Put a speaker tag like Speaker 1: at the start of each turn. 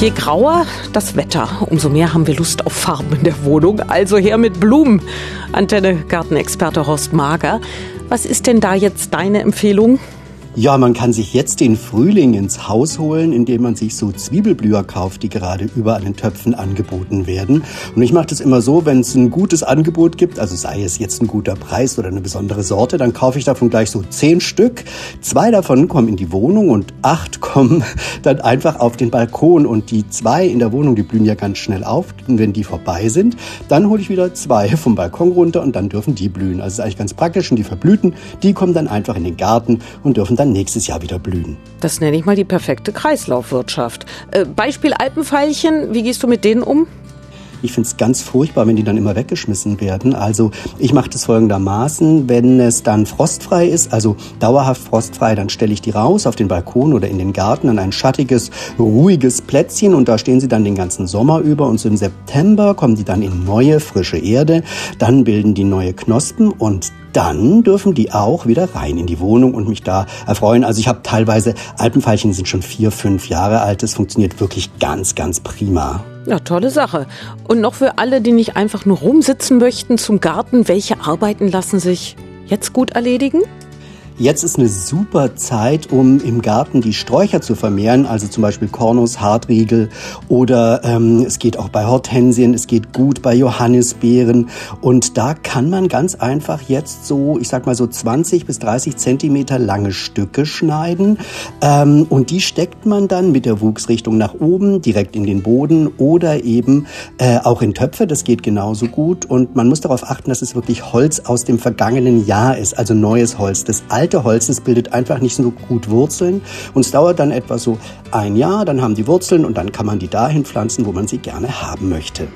Speaker 1: Je grauer das Wetter, umso mehr haben wir Lust auf Farben in der Wohnung. Also her mit Blumen. Antenne Gartenexperte Horst Mager. Was ist denn da jetzt deine Empfehlung?
Speaker 2: Ja, man kann sich jetzt den Frühling ins Haus holen, indem man sich so Zwiebelblüher kauft, die gerade überall in Töpfen angeboten werden. Und ich mache das immer so, wenn es ein gutes Angebot gibt, also sei es jetzt ein guter Preis oder eine besondere Sorte, dann kaufe ich davon gleich so zehn Stück. Zwei davon kommen in die Wohnung und acht kommen dann einfach auf den Balkon. Und die zwei in der Wohnung, die blühen ja ganz schnell auf. Und wenn die vorbei sind, dann hole ich wieder zwei vom Balkon runter und dann dürfen die blühen. Also ist eigentlich ganz praktisch und die verblühten, die kommen dann einfach in den Garten und dürfen dann nächstes Jahr wieder blühen.
Speaker 1: Das nenne ich mal die perfekte Kreislaufwirtschaft. Äh, Beispiel Alpenveilchen, wie gehst du mit denen um?
Speaker 2: Ich finde es ganz furchtbar, wenn die dann immer weggeschmissen werden. Also ich mache das folgendermaßen, wenn es dann frostfrei ist, also dauerhaft frostfrei, dann stelle ich die raus auf den Balkon oder in den Garten an ein schattiges, ruhiges Plätzchen und da stehen sie dann den ganzen Sommer über und so im September kommen die dann in neue, frische Erde, dann bilden die neue Knospen und dann dürfen die auch wieder rein in die Wohnung und mich da erfreuen. Also ich habe teilweise Alpenfeilchen, sind schon vier, fünf Jahre alt. Das funktioniert wirklich ganz, ganz prima.
Speaker 1: Ja, tolle Sache. Und noch für alle, die nicht einfach nur rumsitzen möchten zum Garten, welche Arbeiten lassen sich jetzt gut erledigen?
Speaker 2: Jetzt ist eine super Zeit, um im Garten die Sträucher zu vermehren, also zum Beispiel Kornus, Hartriegel oder ähm, es geht auch bei Hortensien, es geht gut bei Johannisbeeren. Und da kann man ganz einfach jetzt so, ich sag mal so 20 bis 30 Zentimeter lange Stücke schneiden. Ähm, und die steckt man dann mit der Wuchsrichtung nach oben direkt in den Boden oder eben äh, auch in Töpfe, das geht genauso gut. Und man muss darauf achten, dass es wirklich Holz aus dem vergangenen Jahr ist, also neues Holz. Das alte alte Holz, das bildet einfach nicht so gut Wurzeln und es dauert dann etwa so ein Jahr, dann haben die Wurzeln und dann kann man die dahin pflanzen, wo man sie gerne haben möchte.